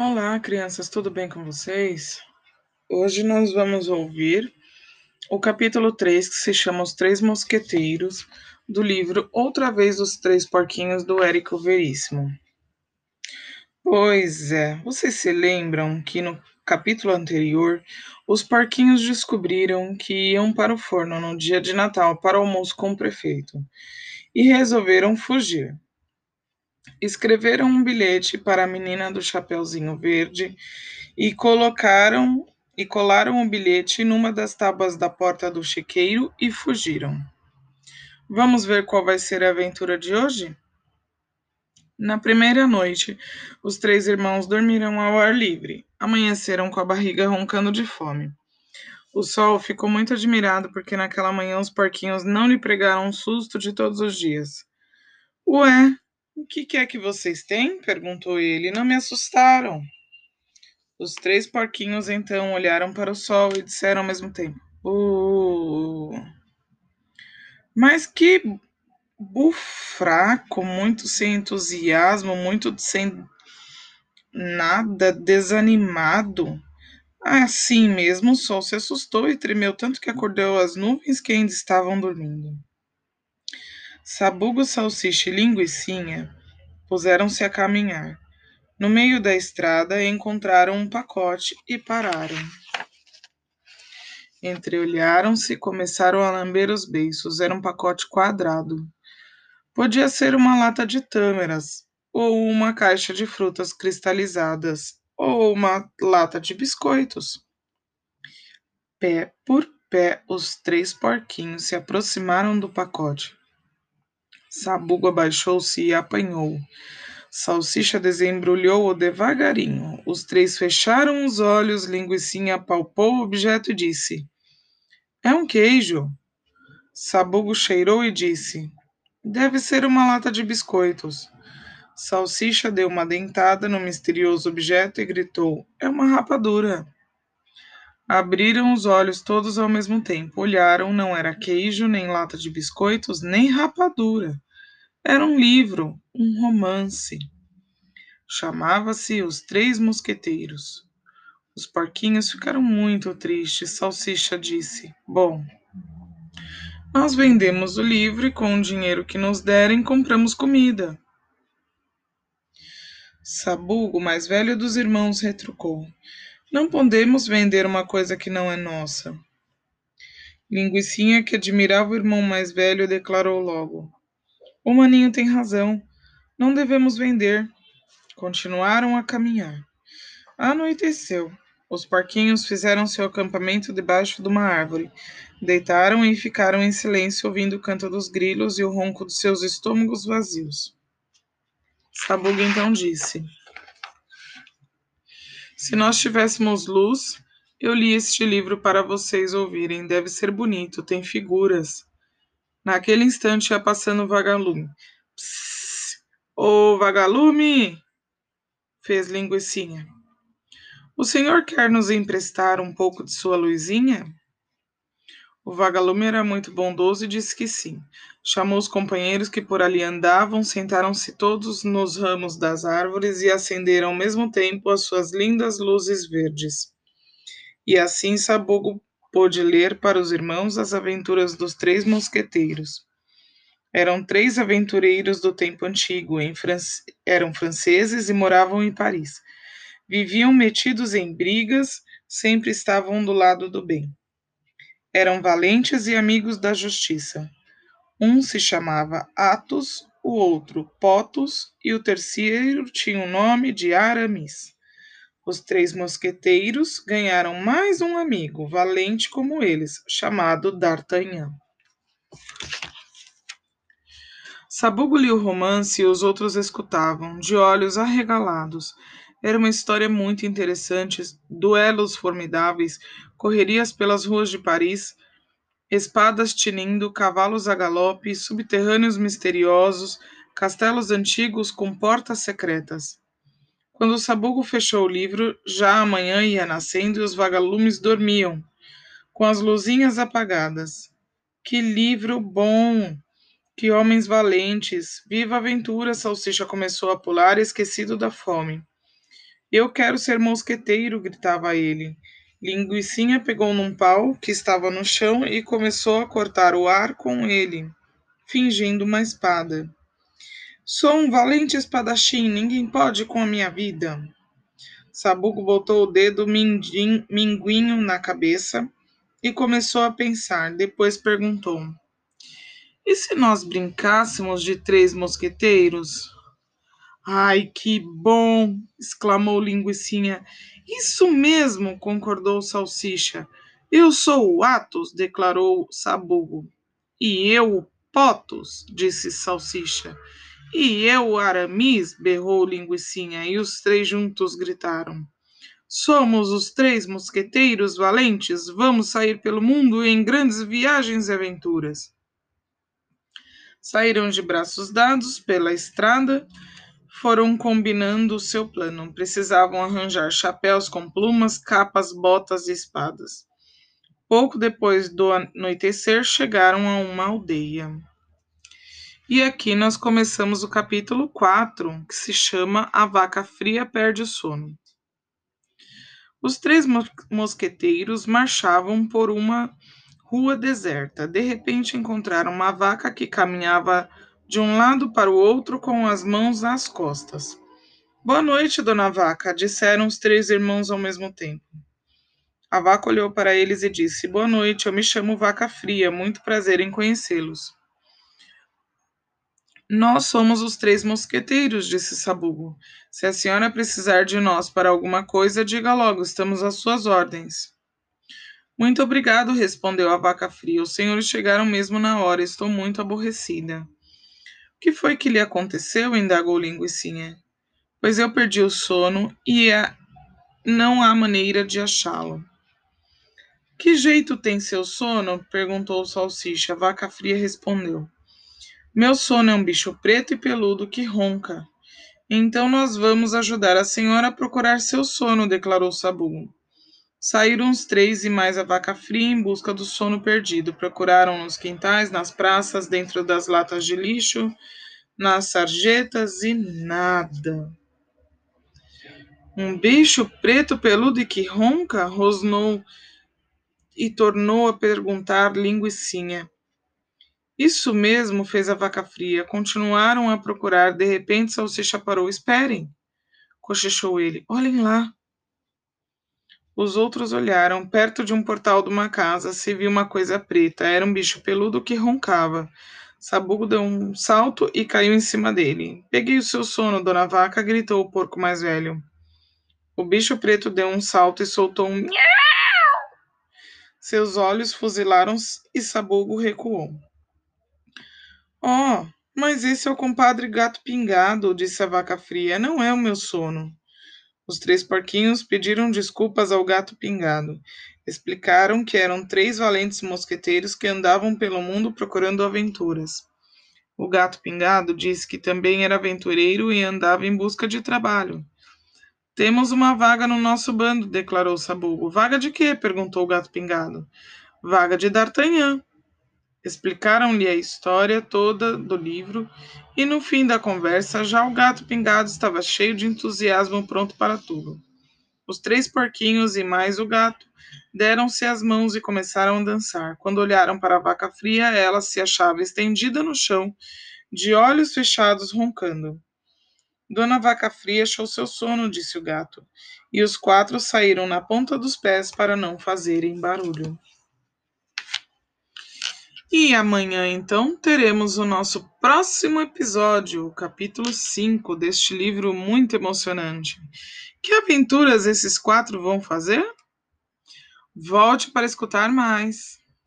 Olá, crianças, tudo bem com vocês? Hoje nós vamos ouvir o capítulo 3, que se chama Os Três Mosqueteiros, do livro Outra Vez os Três Porquinhos, do Érico Veríssimo. Pois é, vocês se lembram que no capítulo anterior, os porquinhos descobriram que iam para o forno no dia de Natal para almoço com o prefeito e resolveram fugir. Escreveram um bilhete para a menina do Chapeuzinho Verde e colocaram e colaram o bilhete numa das tábuas da porta do chiqueiro e fugiram. Vamos ver qual vai ser a aventura de hoje? Na primeira noite, os três irmãos dormiram ao ar livre. Amanheceram com a barriga roncando de fome. O sol ficou muito admirado porque naquela manhã os porquinhos não lhe pregaram um susto de todos os dias. Ué, o que, que é que vocês têm? perguntou ele. Não me assustaram. Os três porquinhos então olharam para o sol e disseram ao mesmo tempo: uh, Mas que bufraco, muito sem entusiasmo, muito sem nada, desanimado. Assim mesmo, o sol se assustou e tremeu tanto que acordou as nuvens que ainda estavam dormindo. Sabugo, Salsicha e Linguicinha puseram-se a caminhar. No meio da estrada encontraram um pacote e pararam. Entreolharam-se e começaram a lamber os beiços. Era um pacote quadrado. Podia ser uma lata de tâmaras, ou uma caixa de frutas cristalizadas, ou uma lata de biscoitos. Pé por pé, os três porquinhos se aproximaram do pacote. Sabugo abaixou-se e apanhou. Salsicha desembrulhou-o devagarinho. Os três fecharam os olhos, Linguicinha apalpou o objeto e disse: É um queijo. Sabugo cheirou e disse: Deve ser uma lata de biscoitos. Salsicha deu uma dentada no misterioso objeto e gritou: É uma rapadura. Abriram os olhos todos ao mesmo tempo. Olharam, não era queijo, nem lata de biscoitos, nem rapadura. Era um livro, um romance. Chamava-se Os Três Mosqueteiros. Os porquinhos ficaram muito tristes. Salsicha disse: Bom, nós vendemos o livro e com o dinheiro que nos derem compramos comida. Sabugo, mais velho dos irmãos, retrucou: Não podemos vender uma coisa que não é nossa. Linguicinha, que admirava o irmão mais velho, declarou logo: o maninho tem razão. Não devemos vender. Continuaram a caminhar. Anoiteceu. Os porquinhos fizeram seu acampamento debaixo de uma árvore. Deitaram e ficaram em silêncio, ouvindo o canto dos grilos e o ronco dos seus estômagos vazios. Sabugo então disse: Se nós tivéssemos luz, eu li este livro para vocês ouvirem. Deve ser bonito, tem figuras. Naquele instante ia passando o vagalume. Psss! Ô vagalume! fez linguicinha. O senhor quer nos emprestar um pouco de sua luzinha? O vagalume era muito bondoso e disse que sim. Chamou os companheiros que por ali andavam, sentaram-se todos nos ramos das árvores e acenderam ao mesmo tempo as suas lindas luzes verdes. E assim Sabugo pôde ler para os irmãos as aventuras dos três mosqueteiros. Eram três aventureiros do tempo antigo, eram franceses e moravam em Paris. Viviam metidos em brigas, sempre estavam do lado do bem. Eram valentes e amigos da justiça. Um se chamava Atos, o outro Potos e o terceiro tinha o nome de Aramis. Os três mosqueteiros ganharam mais um amigo, valente como eles, chamado D'Artagnan. Sabugo lia o romance e os outros escutavam, de olhos arregalados. Era uma história muito interessante, duelos formidáveis, correrias pelas ruas de Paris, espadas tinindo, cavalos a galope, subterrâneos misteriosos, castelos antigos com portas secretas. Quando o sabugo fechou o livro, já a manhã ia nascendo e os vagalumes dormiam, com as luzinhas apagadas. Que livro bom! Que homens valentes! Viva a aventura! Salsicha começou a pular, esquecido da fome. Eu quero ser mosqueteiro, gritava ele. Linguicinha pegou num pau que estava no chão e começou a cortar o ar com ele, fingindo uma espada. Sou um valente espadachim, ninguém pode com a minha vida. Sabugo botou o dedo minguinho na cabeça e começou a pensar. Depois perguntou: E se nós brincássemos de três mosqueteiros? Ai, que bom! exclamou Linguicinha. Isso mesmo, concordou Salsicha. Eu sou o Atos, declarou Sabugo. E eu, Potos, disse Salsicha. E eu, Aramis, berrou Linguicinha, e os três juntos gritaram. Somos os três mosqueteiros valentes, vamos sair pelo mundo em grandes viagens e aventuras. Saíram de braços dados pela estrada, foram combinando o seu plano. Precisavam arranjar chapéus com plumas, capas, botas e espadas. Pouco depois do anoitecer, chegaram a uma aldeia. E aqui nós começamos o capítulo 4, que se chama A Vaca Fria Perde o Sono. Os três mosqueteiros marchavam por uma rua deserta. De repente encontraram uma vaca que caminhava de um lado para o outro com as mãos nas costas. Boa noite, dona Vaca, disseram os três irmãos ao mesmo tempo. A vaca olhou para eles e disse: Boa noite, eu me chamo Vaca Fria, muito prazer em conhecê-los. Nós somos os três mosqueteiros, disse Sabugo. Se a senhora precisar de nós para alguma coisa, diga logo, estamos às suas ordens. Muito obrigado, respondeu a vaca fria. Os senhores chegaram mesmo na hora, estou muito aborrecida. O que foi que lhe aconteceu? indagou Linguicinha. Pois eu perdi o sono e é... não há maneira de achá-lo. Que jeito tem seu sono? perguntou Salsicha. A vaca fria respondeu. Meu sono é um bicho preto e peludo que ronca. Então nós vamos ajudar a senhora a procurar seu sono, declarou Sabugo. Saíram os três e mais a vaca fria em busca do sono perdido. Procuraram nos quintais, nas praças, dentro das latas de lixo, nas sarjetas e nada. Um bicho preto, peludo e que ronca? rosnou e tornou a perguntar linguicinha. Isso mesmo, fez a vaca fria. Continuaram a procurar. De repente, Salsicha parou. Esperem, cochichou ele. Olhem lá. Os outros olharam. Perto de um portal de uma casa se viu uma coisa preta. Era um bicho peludo que roncava. Sabugo deu um salto e caiu em cima dele. Peguei o seu sono, dona Vaca, gritou o porco mais velho. O bicho preto deu um salto e soltou um miau. Seus olhos fuzilaram e Sabugo recuou. Oh, mas esse é o compadre gato pingado, disse a vaca fria. Não é o meu sono. Os três porquinhos pediram desculpas ao gato pingado. Explicaram que eram três valentes mosqueteiros que andavam pelo mundo procurando aventuras. O gato pingado disse que também era aventureiro e andava em busca de trabalho. Temos uma vaga no nosso bando, declarou Sabugo. Vaga de quê? perguntou o gato pingado. Vaga de D'Artagnan. Explicaram-lhe a história toda do livro e no fim da conversa já o gato pingado estava cheio de entusiasmo, pronto para tudo. Os três porquinhos e mais o gato deram-se as mãos e começaram a dançar. Quando olharam para a vaca fria, ela se achava estendida no chão, de olhos fechados, roncando. Dona Vaca Fria achou seu sono, disse o gato, e os quatro saíram na ponta dos pés para não fazerem barulho. E amanhã, então, teremos o nosso próximo episódio, o capítulo 5 deste livro muito emocionante. Que aventuras esses quatro vão fazer? Volte para escutar mais.